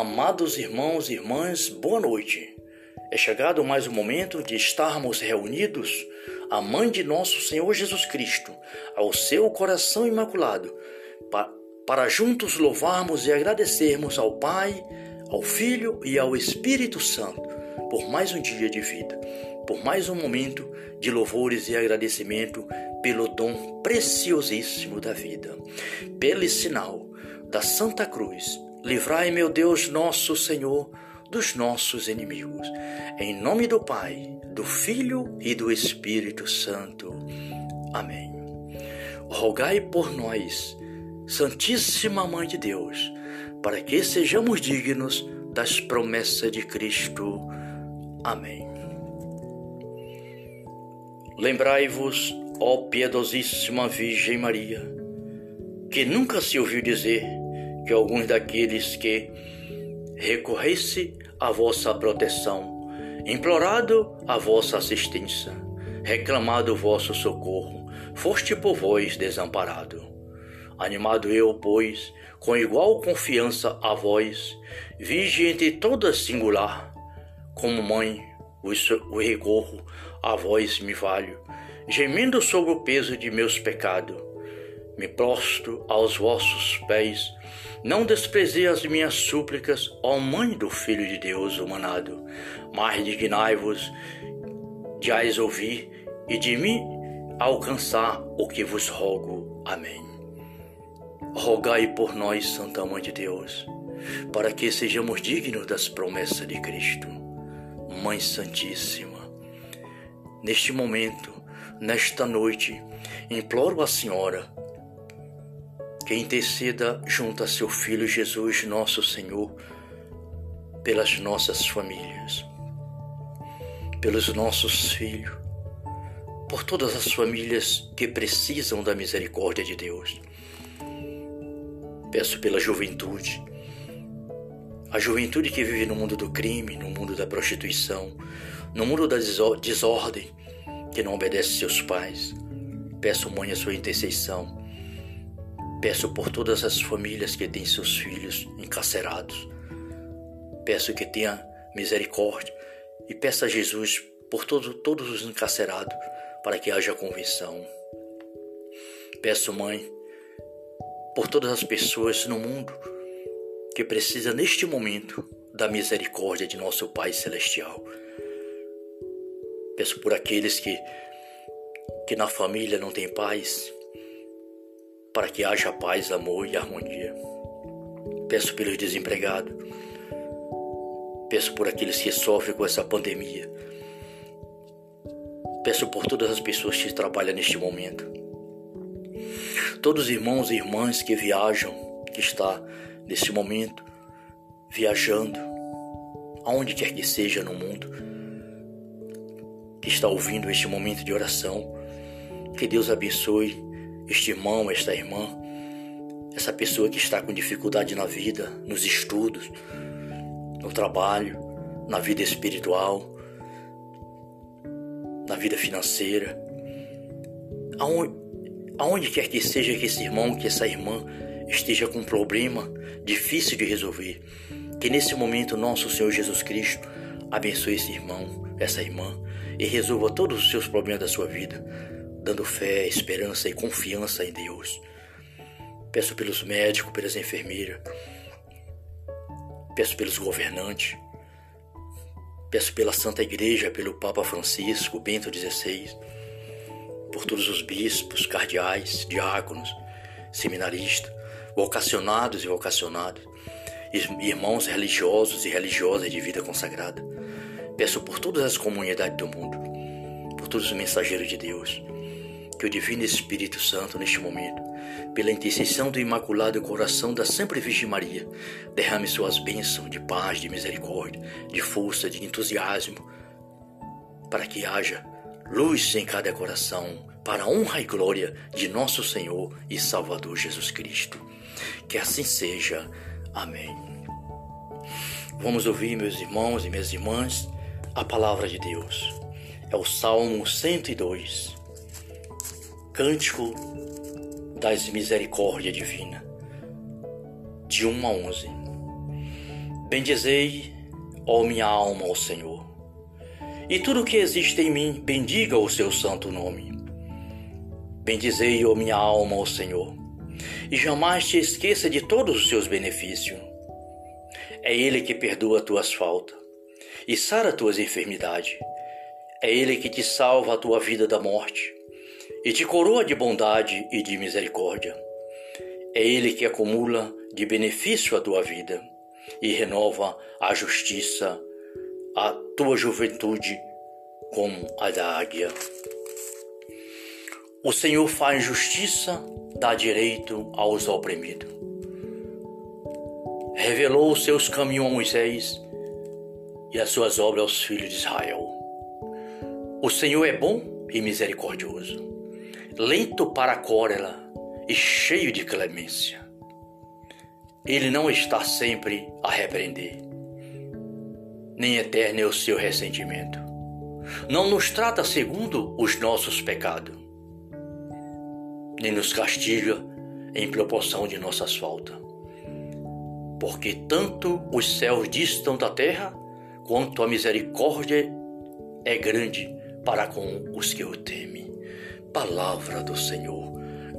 Amados irmãos e irmãs, boa noite. É chegado mais o momento de estarmos reunidos à Mãe de nosso Senhor Jesus Cristo, ao seu coração imaculado, para juntos louvarmos e agradecermos ao Pai, ao Filho e ao Espírito Santo por mais um dia de vida, por mais um momento de louvores e agradecimento pelo dom preciosíssimo da vida, pelo sinal da Santa Cruz. Livrai, meu Deus, nosso Senhor, dos nossos inimigos. Em nome do Pai, do Filho e do Espírito Santo. Amém. Rogai por nós, Santíssima Mãe de Deus, para que sejamos dignos das promessas de Cristo. Amém. Lembrai-vos, ó piedosíssima Virgem Maria, que nunca se ouviu dizer que alguns daqueles que recorresse à vossa proteção, implorado a vossa assistência, reclamado o vosso socorro, foste por vós desamparado. Animado eu, pois, com igual confiança a vós, vige entre todas singular, como mãe, o recorro a vós me valho, gemendo sobre o peso de meus pecados. Me prostro aos vossos pés, não desprezei as minhas súplicas, ó Mãe do Filho de Deus humanado, mas dignai-vos de as ouvir e de mim alcançar o que vos rogo. Amém. Rogai por nós, Santa Mãe de Deus, para que sejamos dignos das promessas de Cristo. Mãe Santíssima, neste momento, nesta noite, imploro a Senhora que interceda junto a seu Filho Jesus, nosso Senhor, pelas nossas famílias, pelos nossos filhos, por todas as famílias que precisam da misericórdia de Deus. Peço pela juventude, a juventude que vive no mundo do crime, no mundo da prostituição, no mundo da desordem, que não obedece seus pais. Peço, mãe, a sua intercessão Peço por todas as famílias que têm seus filhos encarcerados. Peço que tenha misericórdia e peço a Jesus por todo, todos os encarcerados para que haja convenção. Peço, Mãe, por todas as pessoas no mundo que precisam neste momento da misericórdia de nosso Pai Celestial. Peço por aqueles que, que na família não têm paz, para que haja paz, amor e harmonia. Peço pelos desempregados, peço por aqueles que sofrem com essa pandemia, peço por todas as pessoas que trabalham neste momento, todos os irmãos e irmãs que viajam, que está neste momento viajando, aonde quer que seja no mundo, que está ouvindo este momento de oração, que Deus abençoe este irmão, esta irmã, essa pessoa que está com dificuldade na vida, nos estudos, no trabalho, na vida espiritual, na vida financeira, aonde, aonde quer que seja que esse irmão, que essa irmã esteja com um problema difícil de resolver, que nesse momento nosso Senhor Jesus Cristo abençoe esse irmão, essa irmã e resolva todos os seus problemas da sua vida dando fé, esperança e confiança em Deus. Peço pelos médicos, pelas enfermeiras, peço pelos governantes, peço pela Santa Igreja, pelo Papa Francisco, Bento XVI, por todos os bispos, cardeais, diáconos, seminaristas, vocacionados e vocacionadas, irmãos religiosos e religiosas de vida consagrada. Peço por todas as comunidades do mundo, por todos os mensageiros de Deus, que o Divino Espírito Santo, neste momento, pela intercessão do Imaculado Coração da Sempre Virgem Maria, derrame suas bênçãos de paz, de misericórdia, de força, de entusiasmo, para que haja luz em cada coração, para a honra e glória de nosso Senhor e Salvador Jesus Cristo. Que assim seja. Amém. Vamos ouvir, meus irmãos e minhas irmãs, a palavra de Deus. É o Salmo 102 Cântico das Misericórdias Divina, de 1 a 11. Bendizei, ó minha alma, ao Senhor. E tudo que existe em mim, bendiga o seu santo nome. Bendizei, ó minha alma, ao Senhor. E jamais te esqueça de todos os seus benefícios. É Ele que perdoa tuas faltas e sara tuas enfermidades. É Ele que te salva a tua vida da morte e te coroa de bondade e de misericórdia. É Ele que acumula de benefício a tua vida e renova a justiça, a tua juventude como a da águia. O Senhor faz justiça, dá direito aos oprimidos. Revelou os seus caminhos a Moisés e as suas obras aos filhos de Israel. O Senhor é bom e misericordioso, lento para a cólera e cheio de clemência. Ele não está sempre a repreender, nem eterno é o seu ressentimento. Não nos trata segundo os nossos pecados, nem nos castiga em proporção de nossas faltas. Porque tanto os céus distam da terra, quanto a misericórdia é grande para com os que o temem. Palavra do Senhor,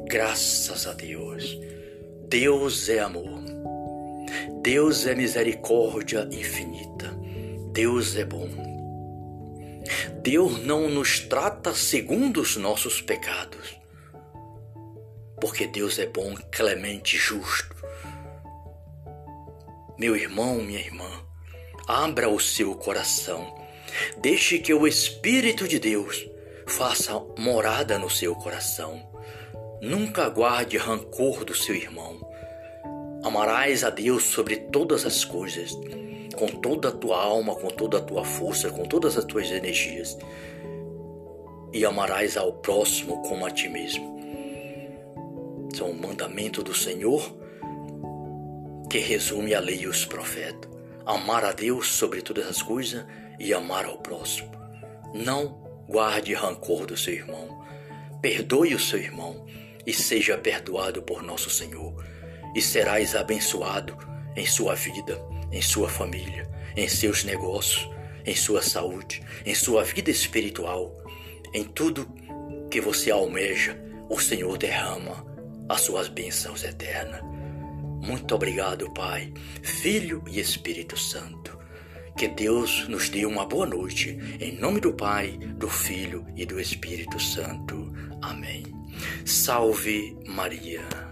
graças a Deus. Deus é amor. Deus é misericórdia infinita. Deus é bom. Deus não nos trata segundo os nossos pecados, porque Deus é bom, clemente, justo. Meu irmão, minha irmã, abra o seu coração. Deixe que o Espírito de Deus faça morada no seu coração. Nunca guarde rancor do seu irmão. Amarás a Deus sobre todas as coisas, com toda a tua alma, com toda a tua força, com todas as tuas energias. E amarás ao próximo como a ti mesmo. São o mandamento do Senhor que resume a lei e os profetas. Amar a Deus sobre todas as coisas e amar ao próximo. Não guarde rancor do seu irmão. Perdoe o seu irmão e seja perdoado por nosso Senhor. E serás abençoado em sua vida, em sua família, em seus negócios, em sua saúde, em sua vida espiritual, em tudo que você almeja, o Senhor derrama as suas bênçãos eternas. Muito obrigado, Pai, Filho e Espírito Santo. Que Deus nos dê uma boa noite, em nome do Pai, do Filho e do Espírito Santo. Amém. Salve Maria.